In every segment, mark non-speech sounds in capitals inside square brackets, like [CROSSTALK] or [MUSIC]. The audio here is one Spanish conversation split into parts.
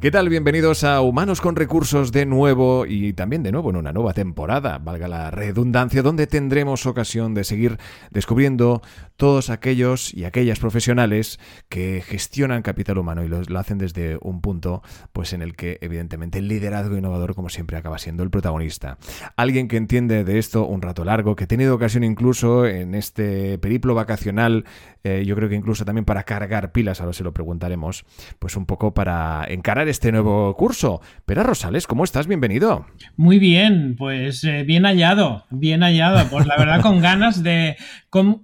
¿Qué tal? Bienvenidos a Humanos con Recursos de nuevo y también de nuevo en una nueva temporada, valga la redundancia, donde tendremos ocasión de seguir descubriendo todos aquellos y aquellas profesionales que gestionan capital humano y lo, hacen desde un punto pues en el que evidentemente el liderazgo innovador como siempre acaba siendo el protagonista. Alguien que entiende de esto un rato largo, que ha tenido ocasión incluso en este periplo vacacional, eh, yo creo que incluso también para cargar pilas, ahora se lo preguntaremos, pues un poco para encarar este nuevo curso. Pera Rosales, ¿cómo estás? Bienvenido. Muy bien, pues eh, bien hallado, bien hallado. Pues la verdad con ganas de,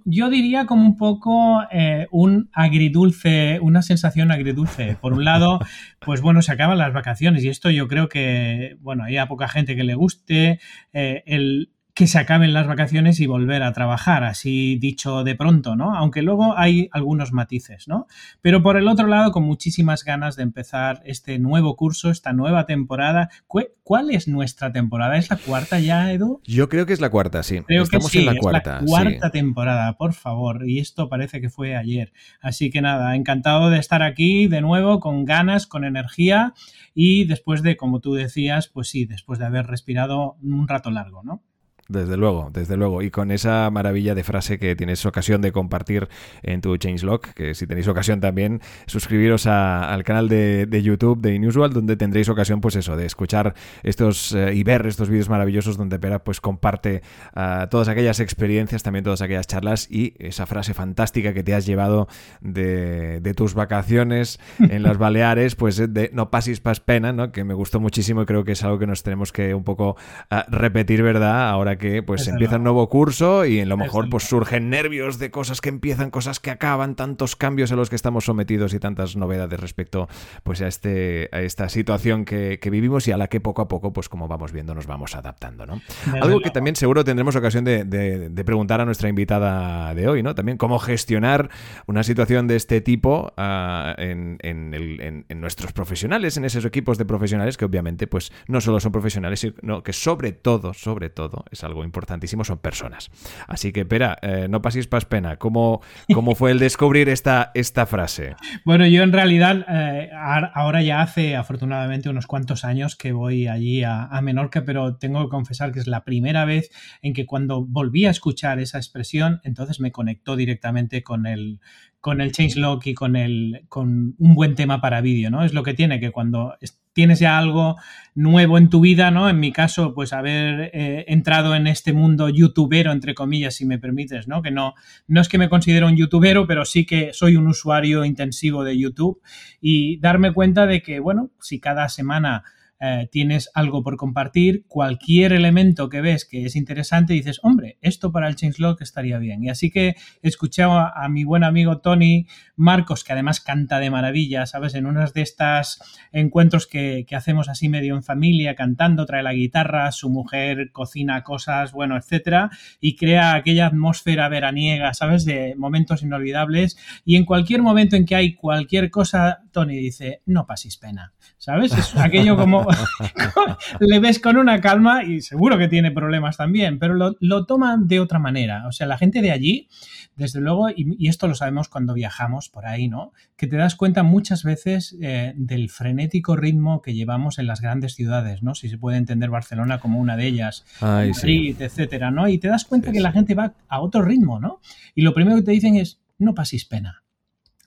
yo diría como un poco eh, un agridulce, una sensación agridulce. Por un lado, pues bueno, se acaban las vacaciones y esto yo creo que, bueno, hay a poca gente que le guste. Eh, el, que se acaben las vacaciones y volver a trabajar, así dicho de pronto, ¿no? Aunque luego hay algunos matices, ¿no? Pero por el otro lado, con muchísimas ganas de empezar este nuevo curso, esta nueva temporada. ¿Cuál es nuestra temporada? ¿Es la cuarta ya, Edu? Yo creo que es la cuarta, sí. Creo Estamos que sí, en la cuarta. la cuarta temporada, por favor. Y esto parece que fue ayer. Así que nada, encantado de estar aquí de nuevo, con ganas, con energía y después de, como tú decías, pues sí, después de haber respirado un rato largo, ¿no? Desde luego, desde luego. Y con esa maravilla de frase que tienes ocasión de compartir en tu Changelog, que si tenéis ocasión también, suscribiros al canal de, YouTube de Inusual, donde tendréis ocasión, pues eso, de escuchar estos eh, y ver estos vídeos maravillosos donde Pera pues comparte ah, todas aquellas experiencias, también todas aquellas charlas y esa frase fantástica que te has llevado de, tus vacaciones en las [LAUGHS] Baleares, pues de no pasis pas pena, ¿no? Que me gustó muchísimo y creo que es algo que nos tenemos que un poco ah, repetir, ¿verdad? Ahora que pues empieza un nuevo curso y en lo mejor pues surgen nervios de cosas que empiezan, cosas que acaban, tantos cambios a los que estamos sometidos y tantas novedades respecto pues a este a esta situación que, vivimos y a la que poco a poco pues como vamos viendo nos vamos adaptando, ¿no? Algo que también seguro tendremos ocasión de, preguntar a nuestra invitada de hoy, ¿no? También cómo gestionar una situación de este tipo ah, en, en, nuestros profesionales, en esos equipos de profesionales que obviamente pues no solo son profesionales, sino que sobre todo, sobre todo, es algo importantísimo, son personas. Así que, espera, eh, no paséis pas pena. ¿Cómo, ¿Cómo fue el descubrir esta, esta frase? Bueno, yo en realidad eh, ahora ya hace afortunadamente unos cuantos años que voy allí a, Menorca, pero tengo que confesar que es la primera vez en que cuando volví a escuchar esa expresión, entonces me conectó directamente con el, con el changelog y con, el, con un buen tema para vídeo, ¿no? Es lo que tiene, que cuando tienes ya algo nuevo en tu vida, ¿no? En mi caso, pues haber eh, entrado en este mundo youtubero, entre comillas, si me permites, ¿no? Que no, no es que me considero un youtubero, pero sí que soy un usuario intensivo de YouTube y darme cuenta de que, bueno, si cada semana eh, tienes algo por compartir, cualquier elemento que ves que es interesante, dices, hombre, esto para el changelog estaría bien. Y así que escuché a, mi buen amigo Tony Marcos, que además canta de maravilla, ¿sabes? En unos de estos encuentros que, hacemos así medio en familia, cantando, trae la guitarra, su mujer cocina cosas, bueno, etcétera, y crea aquella atmósfera veraniega, ¿sabes? De momentos inolvidables. Y en cualquier momento en que hay cualquier cosa, Tony dice, no paséis pena, ¿sabes? Es [LAUGHS] aquello como [LAUGHS] le ves con una calma y seguro que tiene problemas también, pero lo, toman de otra manera. O sea, la gente de allí, desde luego, y, esto lo sabemos cuando viajamos por ahí, ¿no? Que te das cuenta muchas veces eh, del frenético ritmo que llevamos en las grandes ciudades, ¿no? Si se puede entender Barcelona como una de ellas, Madrid, etcétera, ¿no? Y te das cuenta que la gente va a otro ritmo, ¿no? Y lo primero que te dicen es, no paséis pena.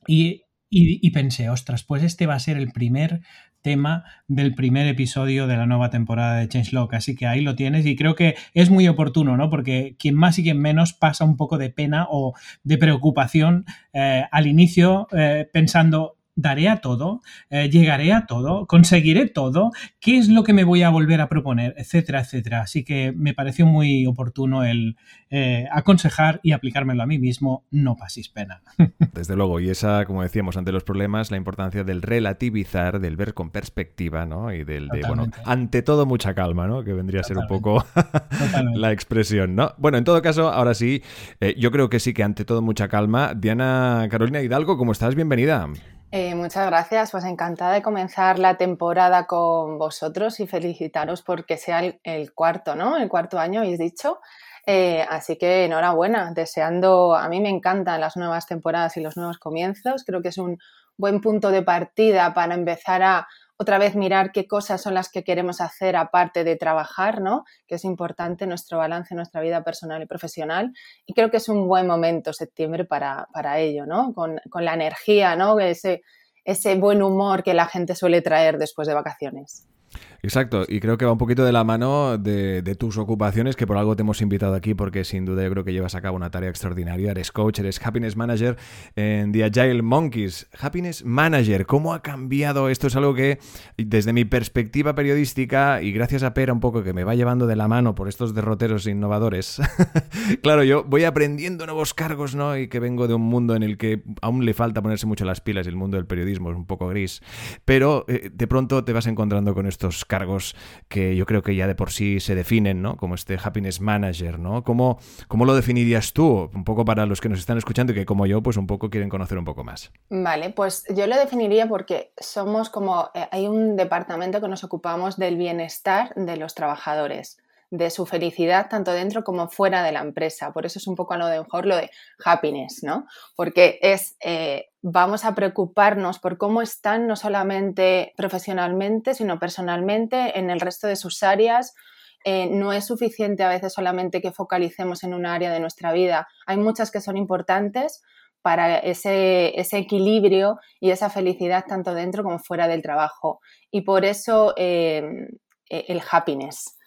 Y y, pensé, ostras, pues este va a ser el primer tema del primer episodio de la nueva temporada de Changelog. Así que ahí lo tienes y creo que es muy oportuno, ¿no? Porque quien más y quien menos pasa un poco de pena o de preocupación eh, al inicio eh, pensando, daré a todo, eh, llegaré a todo, conseguiré todo, qué es lo que me voy a volver a proponer, etcétera, etcétera. Así que me pareció muy oportuno el eh, aconsejar y aplicármelo a mí mismo, no paséis pena. [LAUGHS] Desde luego, y esa, como decíamos, ante los problemas, la importancia del relativizar, del ver con perspectiva, ¿no? Y del de, bueno, ante todo mucha calma, ¿no? Que vendría a ser un poco [LAUGHS] la expresión, ¿no? Bueno, en todo caso, ahora sí, eh, yo creo que sí que ante todo mucha calma. Diana Carolina Hidalgo, ¿cómo estás? Bienvenida. Eh, muchas gracias, pues encantada de comenzar la temporada con vosotros y felicitaros porque sea el, cuarto, ¿no? El cuarto año, habéis dicho. Eh, así que enhorabuena, deseando, a mí me encantan las nuevas temporadas y los nuevos comienzos, creo que es un buen punto de partida para empezar a otra vez mirar qué cosas son las que queremos hacer aparte de trabajar, ¿no? Que es importante nuestro balance, nuestra vida personal y profesional. Y creo que es un buen momento septiembre para, para ello, ¿no? Con, con, la energía, ¿no? Ese, ese buen humor que la gente suele traer después de vacaciones. Exacto, y creo que va un poquito de la mano de, tus ocupaciones, que por algo te hemos invitado aquí, porque sin duda yo creo que llevas a cabo una tarea extraordinaria. Eres coach, eres happiness manager en The Agile Monkeys. Happiness Manager, ¿cómo ha cambiado? Esto es algo que, desde mi perspectiva periodística, y gracias a Pera un poco que me va llevando de la mano por estos derroteros innovadores, [LAUGHS] claro, yo voy aprendiendo nuevos cargos, ¿no? Y que vengo de un mundo en el que aún le falta ponerse mucho las pilas, el mundo del periodismo es un poco gris, pero eh, de pronto te vas encontrando con estos cargos que yo creo que ya de por sí se definen, ¿no? Como este Happiness Manager, ¿no? ¿Cómo, cómo lo definirías tú? Un poco para los que nos están escuchando y que como yo, pues un poco quieren conocer un poco más. Vale, pues yo lo definiría porque somos como, eh, hay un departamento que nos ocupamos del bienestar de los trabajadores de su felicidad tanto dentro como fuera de la empresa. Por eso es un poco a lo de mejor lo de happiness, ¿no? Porque es, eh, vamos a preocuparnos por cómo están no solamente profesionalmente, sino personalmente en el resto de sus áreas. Eh, no es suficiente a veces solamente que focalicemos en una área de nuestra vida. Hay muchas que son importantes para ese, ese equilibrio y esa felicidad tanto dentro como fuera del trabajo. Y por eso eh, el happiness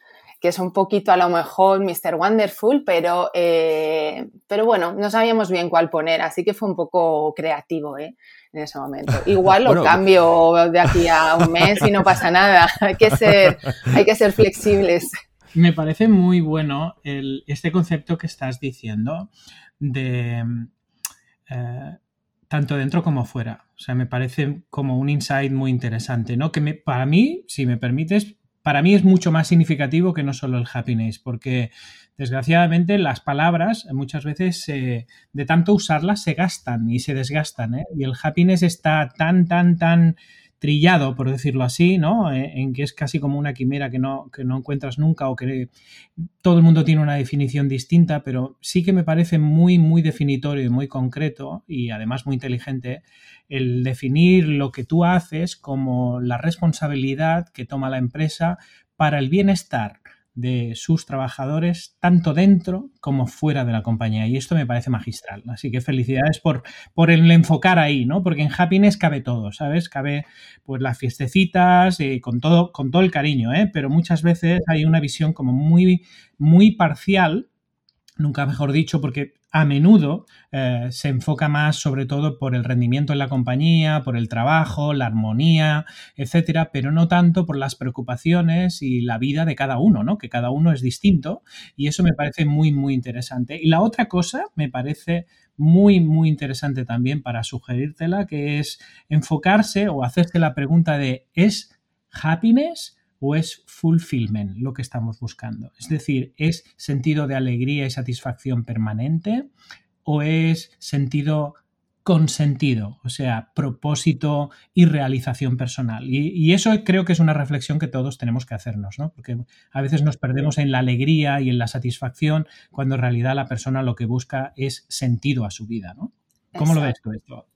que es un poquito a lo mejor Mr. Wonderful, pero, eh, pero bueno, no sabíamos bien cuál poner, así que fue un poco creativo ¿eh? en ese momento. Igual [LAUGHS] lo cambio de aquí a un mes y no pasa nada, [LAUGHS] hay que ser, hay que ser flexibles. Me parece muy bueno este concepto que estás diciendo de eh, tanto dentro como fuera. O sea, me parece como un insight muy interesante, ¿no? Que me, para mí, si me permites, para mí es mucho más significativo que no solo el happiness, porque desgraciadamente las palabras muchas veces de tanto usarlas se gastan y se desgastan, ¿eh? y el happiness está tan, tan, tan trillado, por decirlo así, ¿no? Eh, en que es casi como una quimera que no, que no encuentras nunca o que todo el mundo tiene una definición distinta, pero sí que me parece muy, muy definitorio y muy concreto y además muy inteligente el definir lo que tú haces como la responsabilidad que toma la empresa para el bienestar de sus trabajadores, tanto dentro como fuera de la compañía. Y esto me parece magistral. Así que felicidades por, por el enfocar ahí, ¿no? Porque en Happiness cabe todo, ¿sabes? Cabe pues las fiestecitas, eh, con, todo, con todo el cariño, ¿eh? Pero muchas veces hay una visión como muy, muy parcial nunca mejor dicho, porque a menudo eh, se enfoca más sobre todo por el rendimiento en la compañía, por el trabajo, la armonía, etcétera, pero no tanto por las preocupaciones y la vida de cada uno, ¿no? Que cada uno es distinto y eso me parece muy, muy interesante. Y la otra cosa me parece muy, muy interesante también para sugerírtela, que es enfocarse o hacerse la pregunta de ¿es happiness? O es fulfillment lo que estamos buscando. Es decir, ¿es sentido de alegría y satisfacción permanente o es sentido consentido, o sea, propósito y realización personal. Y, eso creo que es una reflexión que todos tenemos que hacernos, ¿no? Porque a veces nos perdemos en la alegría y en la satisfacción cuando en realidad la persona lo que busca es sentido a su vida, ¿no? ¿Cómo lo ves tú esto?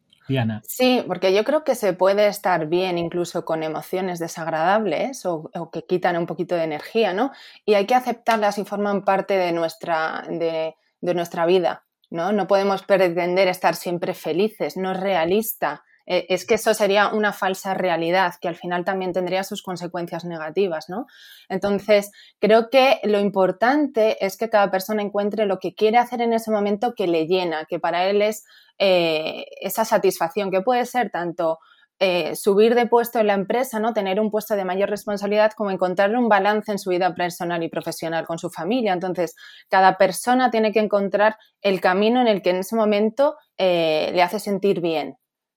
Sí, porque yo creo que se puede estar bien incluso con emociones desagradables o, que quitan un poquito de energía, ¿no? Y hay que aceptarlas y forman parte de nuestra, de, nuestra vida, ¿no? No podemos pretender estar siempre felices, no es realista. Eh, es que eso sería una falsa realidad que al final también tendría sus consecuencias negativas, ¿no? Entonces, creo que lo importante es que cada persona encuentre lo que quiere hacer en ese momento que le llena, que para él es eh, esa satisfacción, que puede ser tanto eh, subir de puesto en la empresa, ¿no? Tener un puesto de mayor responsabilidad, como encontrar un balance en su vida personal y profesional con su familia. Entonces, cada persona tiene que encontrar el camino en el que en ese momento le hace sentir bien.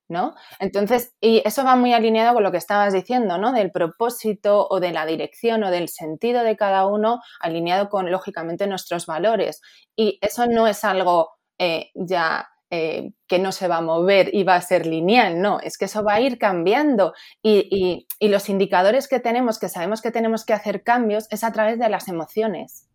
¿No? Entonces, y eso va muy alineado con lo que estabas diciendo, ¿no? Del propósito o de la dirección o del sentido de cada uno, alineado con, lógicamente, nuestros valores. Y eso no es algo ya eh, que no se va a mover y va a ser lineal, no, es que eso va a ir cambiando y, los indicadores que tenemos, que sabemos que tenemos que hacer cambios, es a través de las emociones.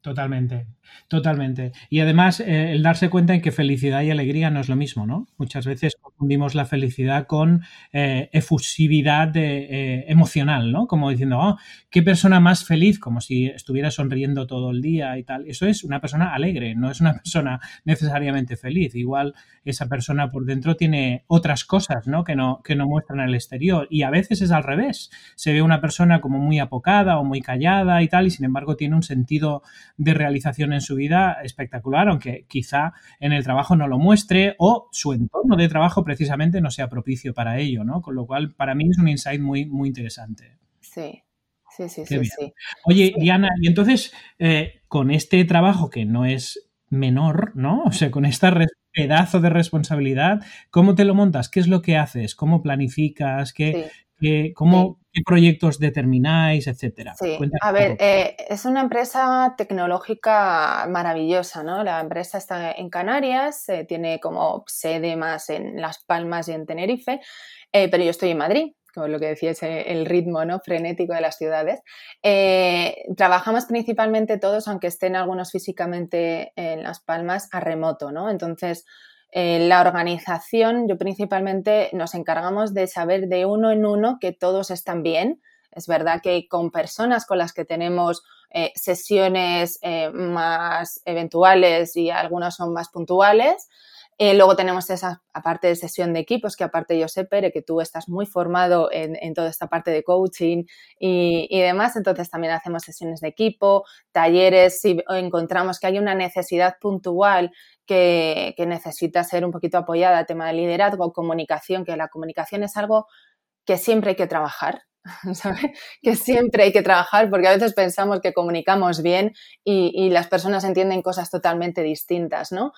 Totalmente, totalmente. Y además eh, el darse cuenta en que felicidad y alegría no es lo mismo, ¿no? Muchas veces confundimos la felicidad con eh, efusividad eh, emocional, ¿no? Como diciendo, oh, qué persona más feliz, como si estuviera sonriendo todo el día y tal. Eso es una persona alegre, no es una [LAUGHS] persona necesariamente feliz. Igual esa persona por dentro tiene otras cosas, ¿no? Que no, que no muestran al exterior. Y a veces es al revés. Se ve una persona como muy apocada o muy callada y tal, y sin embargo tiene un sentido de realización en su vida espectacular, aunque quizá en el trabajo no lo muestre o su entorno de trabajo precisamente no sea propicio para ello, ¿no? Con lo cual, para mí es un insight muy, muy interesante. Sí, sí, sí, sí, Oye, Diana, y entonces, eh, con este trabajo que no es menor, ¿no? O sea, con esta pedazo de responsabilidad, ¿cómo te lo montas? ¿Qué es lo que haces? ¿Cómo planificas? ¿Qué, cómo, ¿Qué proyectos determináis, etcétera? Sí, a ver, eh, es una empresa tecnológica maravillosa, ¿no? La empresa está en Canarias, eh, tiene como sede más en Las Palmas y en Tenerife, eh, pero yo estoy en Madrid, como lo que decías, el ritmo ¿no? frenético de las ciudades. trabajamos principalmente todos, aunque estén algunos físicamente en Las Palmas, a remoto, ¿no? Entonces, en la organización, yo principalmente nos encargamos de saber de uno en uno que todos están bien. Es verdad que con personas con las que tenemos eh, sesiones eh, más eventuales y algunas son más puntuales, eh, luego tenemos esa aparte de sesión de equipos, que aparte yo sé, Pere, que tú estás muy formado en, toda esta parte de coaching y, y, demás, entonces también hacemos sesiones de equipo, talleres, si encontramos que hay una necesidad puntual que, necesita ser un poquito apoyada, tema de liderazgo, comunicación, que la comunicación es algo que siempre hay que trabajar, [LAUGHS] ¿sabes? Que siempre hay que trabajar porque a veces pensamos que comunicamos bien y, las personas entienden cosas totalmente distintas, ¿no?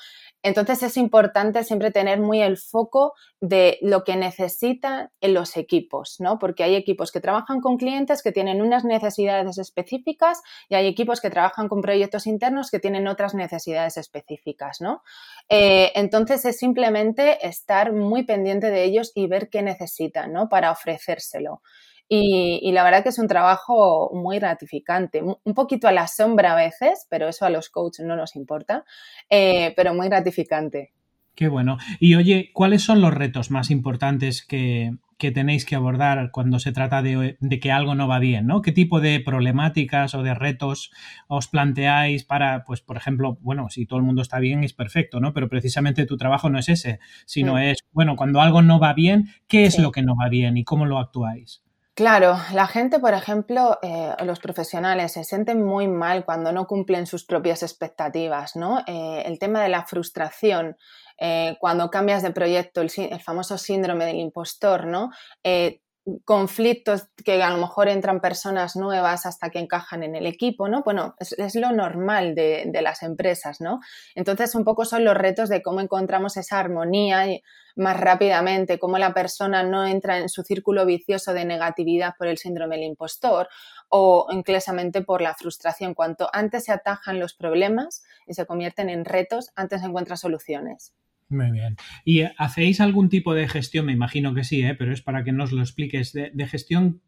Entonces es importante siempre tener muy el foco de lo que necesitan en los equipos, ¿no? Porque hay equipos que trabajan con clientes que tienen unas necesidades específicas y hay equipos que trabajan con proyectos internos que tienen otras necesidades específicas, ¿no? Eh, entonces es simplemente estar muy pendiente de ellos y ver qué necesitan, ¿no? Para ofrecérselo. Y, la verdad que es un trabajo muy gratificante, un poquito a la sombra a veces, pero eso a los coaches no nos importa, eh, pero muy gratificante. Qué bueno. Y oye, ¿cuáles son los retos más importantes que, tenéis que abordar cuando se trata de, que algo no va bien, ¿no? ¿Qué tipo de problemáticas o de retos os planteáis para, pues, por ejemplo, bueno, si todo el mundo está bien es perfecto, ¿no? Pero precisamente tu trabajo no es ese, sino mm. es, bueno, cuando algo no va bien, ¿qué es lo que no va bien y cómo lo actuáis? Claro, la gente, por ejemplo, eh, los profesionales se sienten muy mal cuando no cumplen sus propias expectativas, ¿no? Eh, el tema de la frustración, eh, cuando cambias de proyecto, el, famoso síndrome del impostor, ¿no? Conflictos que a lo mejor entran personas nuevas hasta que encajan en el equipo, ¿no? Bueno, es, lo normal de, de, las empresas, ¿no? Entonces, un poco son los retos de cómo encontramos esa armonía más rápidamente, cómo la persona no entra en su círculo vicioso de negatividad por el síndrome del impostor o inclusamente por la frustración. Cuanto antes se atajan los problemas y se convierten en retos, antes se encuentran soluciones. Muy bien. ¿Y hacéis algún tipo de gestión? Me imagino que sí, ¿eh? pero es para que nos lo expliques. De, gestión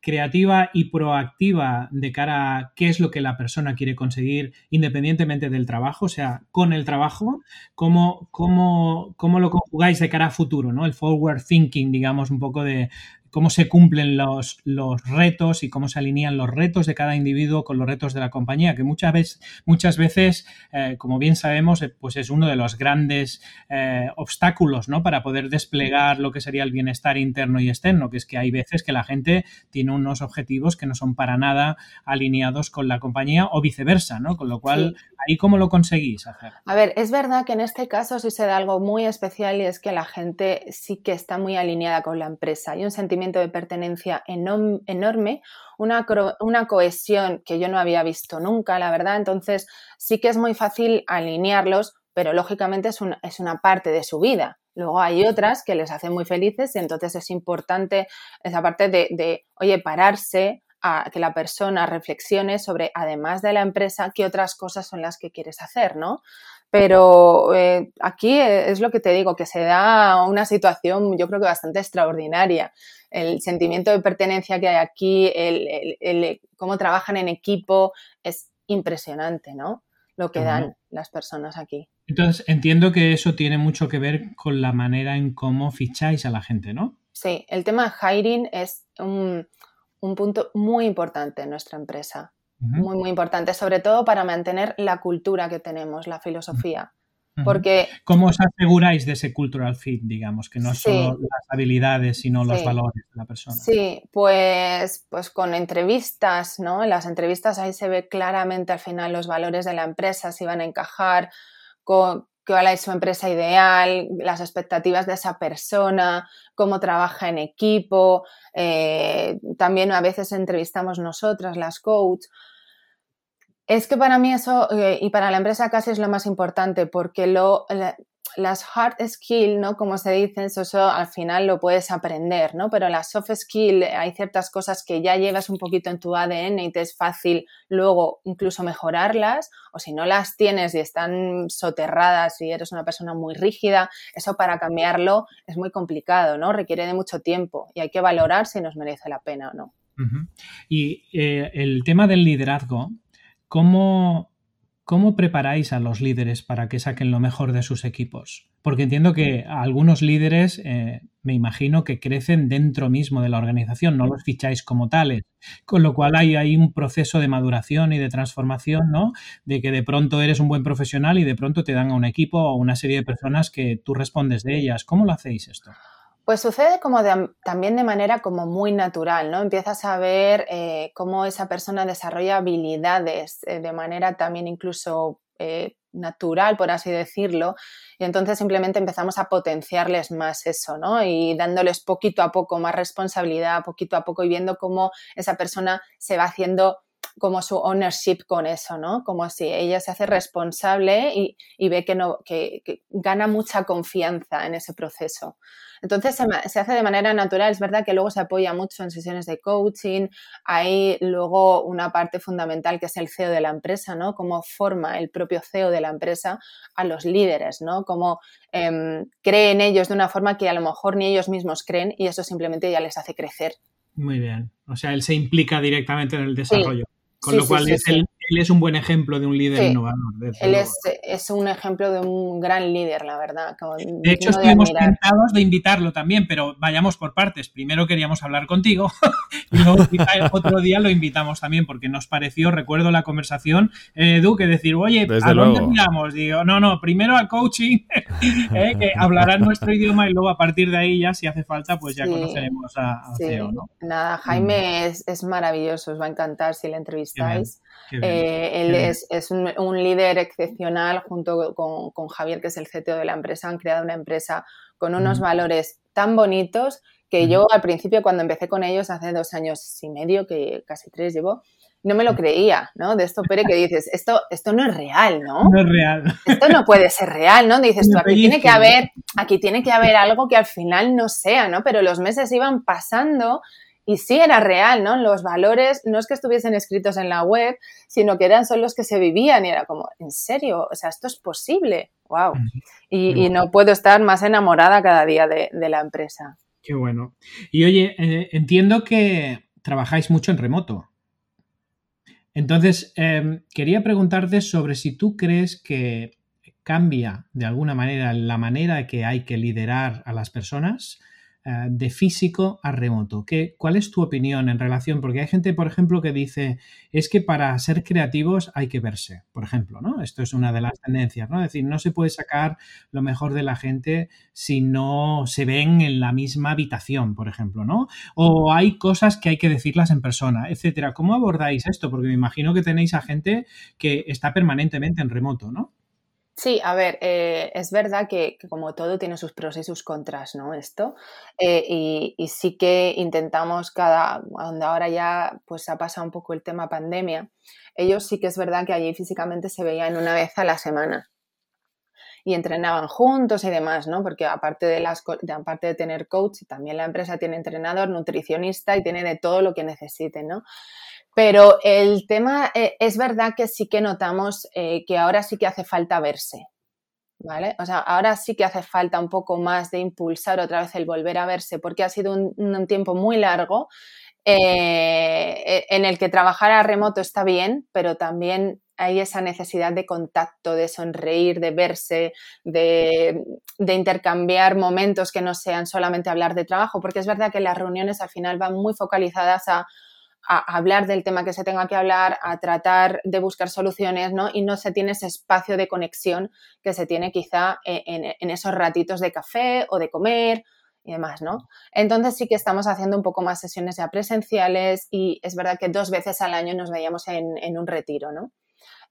creativa y proactiva de cara a qué es lo que la persona quiere conseguir independientemente del trabajo, o sea, con el trabajo, cómo, cómo, cómo lo conjugáis de cara a futuro, ¿no? El forward thinking, digamos, un poco de, cómo se cumplen los, los, retos y cómo se alinean los retos de cada individuo con los retos de la compañía, que muchas veces, muchas veces eh, como bien sabemos, eh, pues es uno de los grandes eh, obstáculos ¿no? para poder desplegar lo que sería el bienestar interno y externo, que es que hay veces que la gente tiene unos objetivos que no son para nada alineados con la compañía o viceversa, ¿no? Con lo cual, ¿ahí cómo lo conseguís hacer? A ver, es verdad que en este caso sí se da algo muy especial y es que la gente sí que está muy alineada con la empresa. Hay un sentimiento de pertenencia enorme, una, una cohesión que yo no había visto nunca, la verdad. Entonces, sí que es muy fácil alinearlos, pero lógicamente es una, es una parte de su vida. Luego hay otras que les hacen muy felices y entonces es importante esa parte de, de, oye, pararse a que la persona reflexione sobre, además de la empresa, qué otras cosas son las que quieres hacer, ¿no? Pero eh, aquí es lo que te digo, que se da una situación yo creo que bastante extraordinaria. El sentimiento de pertenencia que hay aquí, el, cómo trabajan en equipo, es impresionante, ¿no? Lo que dan las personas aquí. Entonces, entiendo que eso tiene mucho que ver con la manera en cómo ficháis a la gente, ¿no? Sí, el tema de hiring es un, un punto muy importante en nuestra empresa. Muy, muy importante, sobre todo para mantener la cultura que tenemos, la filosofía. Porque, ¿Cómo os aseguráis de ese cultural fit, digamos, que no son las habilidades, sino los valores de la persona? Sí, pues, pues con entrevistas, ¿no? En las entrevistas ahí se ve claramente al final los valores de la empresa, si van a encajar con, cuál es su empresa ideal, las expectativas de esa persona, cómo trabaja en equipo. Eh, también a veces entrevistamos nosotras, las coach. Es que para mí eso, eh, y para la empresa casi es lo más importante, porque lo, las hard skills, ¿no? Como se dice, eso, al final lo puedes aprender, ¿no? Pero las soft skills, hay ciertas cosas que ya llevas un poquito en tu ADN y te es fácil luego incluso mejorarlas, o si no las tienes y están soterradas y eres una persona muy rígida, eso para cambiarlo es muy complicado, ¿no? Requiere de mucho tiempo y hay que valorar si nos merece la pena o no. Y eh, el tema del liderazgo, ¿cómo, ¿Cómo preparáis a los líderes para que saquen lo mejor de sus equipos? Porque entiendo que algunos líderes, eh, me imagino que crecen dentro mismo de la organización, no los ficháis como tales. Con lo cual hay, hay un proceso de maduración y de transformación, ¿no? De que de pronto eres un buen profesional y de pronto te dan a un equipo o una serie de personas que tú respondes de ellas. ¿Cómo lo hacéis esto? Pues sucede como también de manera como muy natural, ¿no? Empiezas a ver eh, cómo esa persona desarrolla habilidades eh, de manera también incluso eh, natural, por así decirlo, y entonces simplemente empezamos a potenciarles más eso, ¿no? Y dándoles poquito a poco más responsabilidad, poquito a poco y viendo cómo esa persona se va haciendo como su ownership con eso, ¿no? Como si ella se hace responsable y, ve que, no, que gana mucha confianza en ese proceso. Entonces se, hace de manera natural, es verdad que luego se apoya mucho en sesiones de coaching, hay luego una parte fundamental que es el CEO de la empresa, ¿no? Cómo forma el propio CEO de la empresa a los líderes, ¿no? Cómo eh, creen ellos de una forma que a lo mejor ni ellos mismos creen y eso simplemente ya les hace crecer. Muy bien, o sea, él se implica directamente en el desarrollo. Con lo cual es el, él es un buen ejemplo de un líder innovador. Él es, un ejemplo de un gran líder, la verdad. de hecho, estuvimos tentados de invitarlo también, pero vayamos por partes. Primero queríamos hablar contigo y [LAUGHS] luego otro día lo invitamos también porque nos pareció, recuerdo la conversación, eh, Edu, que decir, oye, ¿a dónde miramos? Digo, no, no, primero al coaching, [LAUGHS] eh, que hablará nuestro idioma y luego a partir de ahí ya, si hace falta, pues ya conoceremos a, CEO. Nada, Jaime mm. es, maravilloso, os va a encantar si le entrevistáis. Eh, él es, un, líder excepcional junto con, Javier, que es el CTO de la empresa. Han creado una empresa con unos valores tan bonitos que yo al principio cuando empecé con ellos hace dos años y medio, que casi tres llevo, no me lo creía, ¿no? De esto, Pere, que dices, esto, esto no es real, ¿no? No es real. Esto no puede ser real, ¿no? Dices tú, aquí tiene que haber, aquí tiene que haber algo que al final no sea, ¿no? Pero los meses iban pasando y sí era real, ¿no? Los valores no es que estuviesen escritos en la web, sino que eran solo los que se vivían y era como, ¿en serio? O sea, esto es posible. ¡Wow! Y, no puedo estar más enamorada cada día de, la empresa. Qué bueno. Y oye, eh, entiendo que trabajáis mucho en remoto. Entonces, em, quería preguntarte sobre si tú crees que cambia de alguna manera la manera que hay que liderar a las personas de físico a remoto. ¿Qué, ¿Cuál es tu opinión en relación? Porque hay gente, por ejemplo, que dice, es que para ser creativos hay que verse, por ejemplo, ¿no? Esto es una de las tendencias, ¿no? Es decir, no se puede sacar lo mejor de la gente si no se ven en la misma habitación, por ejemplo, ¿no? O hay cosas que hay que decirlas en persona, etcétera. ¿Cómo abordáis esto? Porque me imagino que tenéis a gente que está permanentemente en remoto, ¿no? Sí, a ver, eh, es verdad que, como todo tiene sus pros y sus contras, ¿no? Esto. Eh, y, sí que intentamos cada, donde ahora ya pues ha pasado un poco el tema pandemia, ellos sí que es verdad que allí físicamente se veían una vez a la semana. Y entrenaban juntos y demás, ¿no? Porque aparte de, las, aparte de tener coach, también la empresa tiene entrenador, nutricionista y tiene de todo lo que necesiten, ¿no? Pero el tema eh, es verdad que sí que notamos eh, que ahora sí que hace falta verse. ¿Vale? O sea, ahora sí que hace falta un poco más de impulsar otra vez el volver a verse, porque ha sido un, tiempo muy largo eh, en el que trabajar a remoto está bien, pero también hay esa necesidad de contacto, de sonreír, de verse, de, intercambiar momentos que no sean solamente hablar de trabajo, porque es verdad que las reuniones al final van muy focalizadas a, hablar del tema que se tenga que hablar, a tratar de buscar soluciones, ¿no? Y no se tiene ese espacio de conexión que se tiene quizá e, en, en esos ratitos de café o de comer y demás, ¿no? Entonces sí que estamos haciendo un poco más sesiones ya presenciales y es verdad que dos veces al año nos veíamos en, en un retiro, ¿no?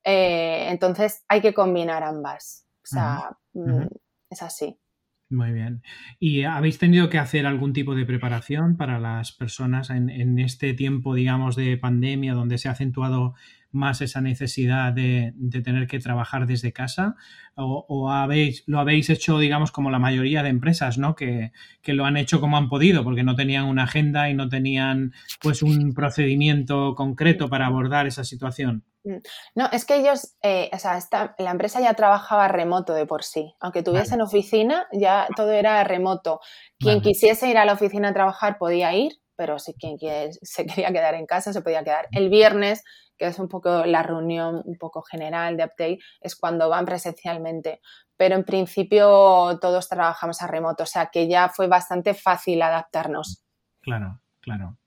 Eh, entonces hay que combinar ambas. O sea, mm, es así. Muy bien. ¿Y habéis tenido que hacer algún tipo de preparación para las personas en, este tiempo, digamos, de pandemia, donde se ha acentuado más esa necesidad de, tener que trabajar desde casa? ¿O, habéis, lo habéis hecho, digamos, como la mayoría de empresas, ¿no? Que, que, lo han hecho como han podido, porque no tenían una agenda y no tenían, pues, un procedimiento concreto para abordar esa situación? Mm. No, es que ellos, eh, o sea, la empresa ya trabajaba remoto de por sí. Aunque tuviesen oficina, ya todo era remoto. Quien quisiese ir a la oficina a trabajar podía ir, pero si quien [LAUGHS] se quería quedar en casa se podía quedar. El viernes, que es un poco la reunión un poco general de update, es cuando van presencialmente. Pero en principio todos trabajamos a remoto, o sea que ya fue bastante fácil adaptarnos. Claro, claro.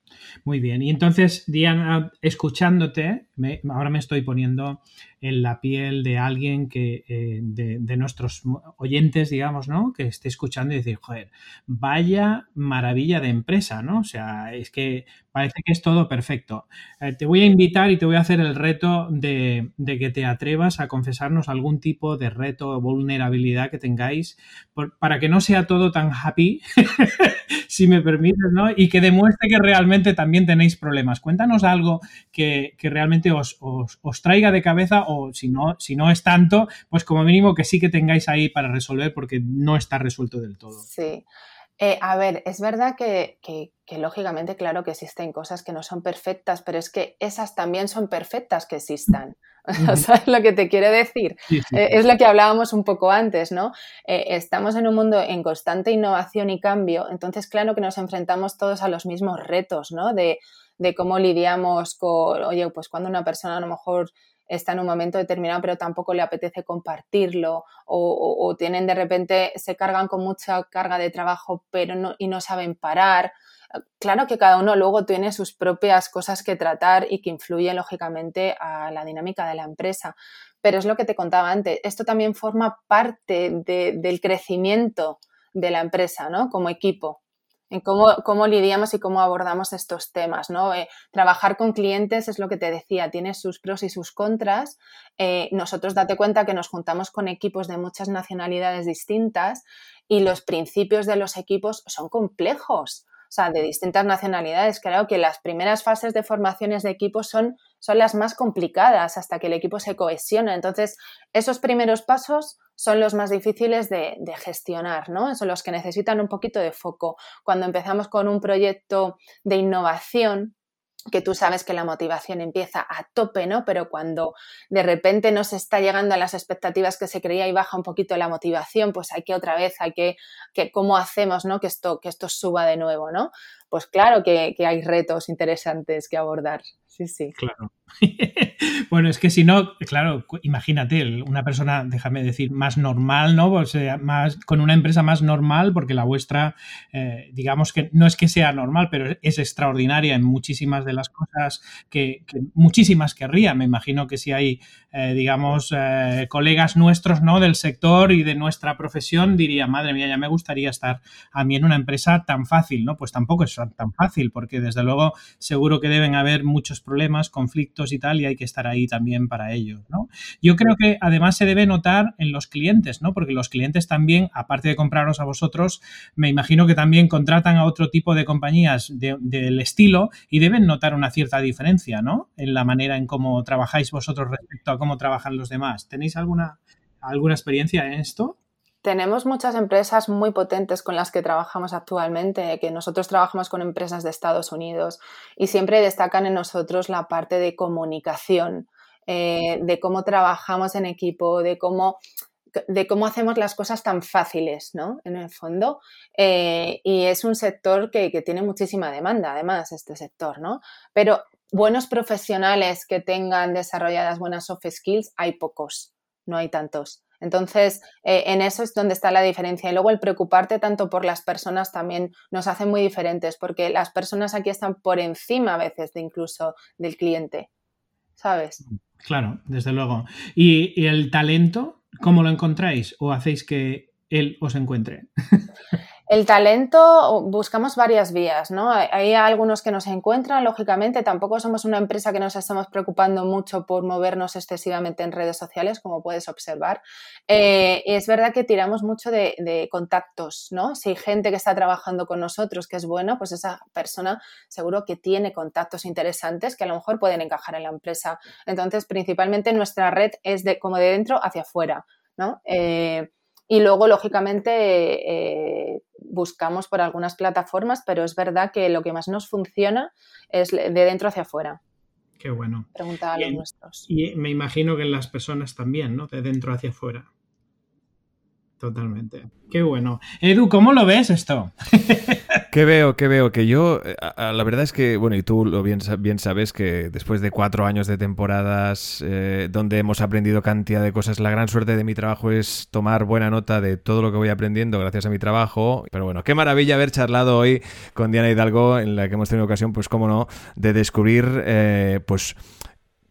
Muy bien. Y entonces, Diana, escuchándote, ahora me estoy poniendo en la piel de alguien que, eh, de, nuestros oyentes, digamos, ¿no? Que esté escuchando y decir, joder, vaya maravilla de empresa, ¿no? O sea, es que parece que es todo perfecto. Eh, te voy a invitar y te voy a hacer el reto de, que te atrevas a confesarnos algún tipo de reto o vulnerabilidad que tengáis para que no sea todo tan happy, [LAUGHS] si me permites, ¿no? Y que demuestre que realmente también tenéis problemas. Cuéntanos algo que, realmente os, os traiga de cabeza o si no, si no es tanto, pues como mínimo que sí que tengáis ahí para resolver porque no está resuelto del todo. Sí. Eh, a ver, es verdad que, lógicamente, claro que existen cosas que no son perfectas, pero es que esas también son perfectas que existan. [LAUGHS] ¿Sabes lo que te quiere decir? Eh, es lo que hablábamos un poco antes, ¿no? Eh, estamos en un mundo en constante innovación y cambio, entonces claro que nos enfrentamos todos a los mismos retos, ¿no? De, de cómo lidiamos con, oye, pues cuando una persona a lo mejor está en un momento determinado, pero tampoco le apetece compartirlo, o, tienen de repente, se cargan con mucha carga de trabajo, pero no, y no saben parar. Claro que cada uno luego tiene sus propias cosas que tratar y que influyen lógicamente a la dinámica de la empresa. Pero es lo que te contaba antes, esto también forma parte del crecimiento de la empresa, ¿no? Como equipo en cómo, lidiamos y cómo abordamos estos temas, ¿no? Eh, trabajar con clientes es lo que te decía, tiene sus pros y sus contras. Eh, nosotros date cuenta que nos juntamos con equipos de muchas nacionalidades distintas y los principios de los equipos son complejos. O sea, de distintas nacionalidades. Claro que las primeras fases de formaciones de equipos son, son las más complicadas hasta que el equipo se cohesiona. Entonces, esos primeros pasos son los más difíciles de, gestionar, ¿no? Son los que necesitan un poquito de foco. Cuando empezamos con un proyecto de innovación, que tú sabes que la motivación empieza a tope, ¿no? Pero cuando de repente no se está llegando a las expectativas que se creía y baja un poquito la motivación, pues hay que otra vez, hay que, que ¿cómo hacemos, ¿no? Que esto, que esto suba de nuevo, ¿no? Pues claro que, que hay retos interesantes que abordar. Sí, sí. Claro. [LAUGHS] bueno, es que si no, claro, imagínate, una persona, déjame decir, más normal, ¿no? O sea, más, con una empresa más normal, porque la vuestra, eh, digamos que no es que sea normal, pero es extraordinaria en muchísimas de las cosas que, muchísimas querría. Me imagino que si hay, eh, digamos, eh, colegas nuestros, ¿no? Del sector y de nuestra profesión, diría, madre mía, ya me gustaría estar a mí en una empresa tan fácil, ¿no? Pues tampoco es tan fácil, porque desde luego seguro que deben haber muchos problemas, conflictos y tal, y hay que estar ahí también para ellos, ¿no? Yo creo que además se debe notar en los clientes, ¿no? Porque los clientes también, aparte de compraros a vosotros, me imagino que también contratan a otro tipo de compañías del estilo y deben notar una cierta diferencia, ¿no? En la manera en cómo trabajáis vosotros respecto a cómo trabajan los demás. ¿Tenéis alguna, alguna experiencia en esto? Tenemos muchas empresas muy potentes con las que trabajamos actualmente, que nosotros trabajamos con empresas de Estados Unidos y siempre destacan en nosotros la parte de comunicación, eh, de cómo trabajamos en equipo, de cómo de cómo hacemos las cosas tan fáciles, ¿no? En el fondo. Eh, y es un sector que, que, tiene muchísima demanda, además, este sector, ¿no? Pero buenos profesionales que tengan desarrolladas buenas soft skills, hay pocos, no hay tantos. Entonces, eh, en eso es donde está la diferencia. Y luego el preocuparte tanto por las personas también nos hace muy diferentes, porque las personas aquí están por encima a veces de incluso del cliente, ¿sabes? Claro, desde luego. ¿Y, el talento, cómo lo encontráis? ¿O hacéis que él os encuentre? [LAUGHS] El talento, buscamos varias vías, ¿no? Hay algunos que nos encuentran, lógicamente, tampoco somos una empresa que nos estamos preocupando mucho por movernos excesivamente en redes sociales, como puedes observar. Eh, es verdad que tiramos mucho de, contactos, ¿no? Si hay gente que está trabajando con nosotros que es buena, pues esa persona seguro que tiene contactos interesantes que a lo mejor pueden encajar en la empresa. Entonces, principalmente nuestra red es de como de dentro hacia afuera, ¿no? Eh, y luego, lógicamente, eh, buscamos por algunas plataformas, pero es verdad que lo que más nos funciona es de dentro hacia afuera. Qué bueno. Pregunta a los nuestros. Y me imagino que en las personas también, ¿no? De dentro hacia afuera. Totalmente. Qué bueno. Edu, ¿cómo lo ves esto? [LAUGHS] ¿Qué veo? ¿Qué veo? Que yo, eh, la verdad es que, bueno, y tú lo bien, bien sabes que después de cuatro años de temporadas eh, donde hemos aprendido cantidad de cosas, la gran suerte de mi trabajo es tomar buena nota de todo lo que voy aprendiendo gracias a mi trabajo. Pero bueno, qué maravilla haber charlado hoy con Diana Hidalgo, en la que hemos tenido ocasión, pues cómo no, de descubrir, eh, pues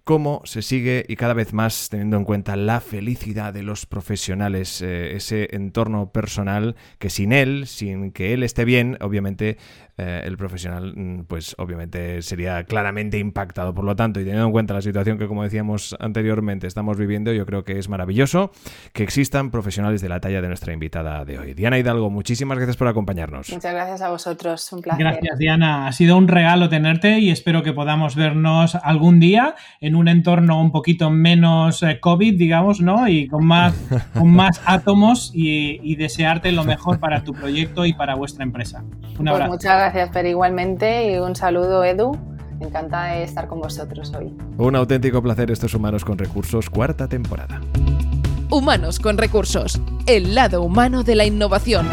cómo se sigue y cada vez más teniendo en cuenta la felicidad de los profesionales, eh, ese entorno personal que sin él, sin que él esté bien, obviamente eh, el profesional, mm, pues obviamente sería claramente impactado. Por lo tanto, y teniendo en cuenta la situación que, como decíamos anteriormente, estamos viviendo, yo creo que es maravilloso que existan profesionales de la talla de nuestra invitada de hoy. Diana Hidalgo, muchísimas gracias por acompañarnos. Muchas gracias a vosotros, un placer. Gracias, Diana. Ha sido un regalo tenerte y espero que podamos vernos algún día en un entorno un poquito menos eh, COVID, digamos, ¿no? Y con más, [LAUGHS] con más átomos y, desearte lo mejor para tu proyecto y para vuestra empresa. Un pues abrazo. muchas gracias gracias, pero igualmente y un saludo, Edu. Encantada de estar con vosotros hoy. Un auténtico placer estos Humanos con Recursos, cuarta temporada. Humanos con Recursos, el lado humano de la innovación.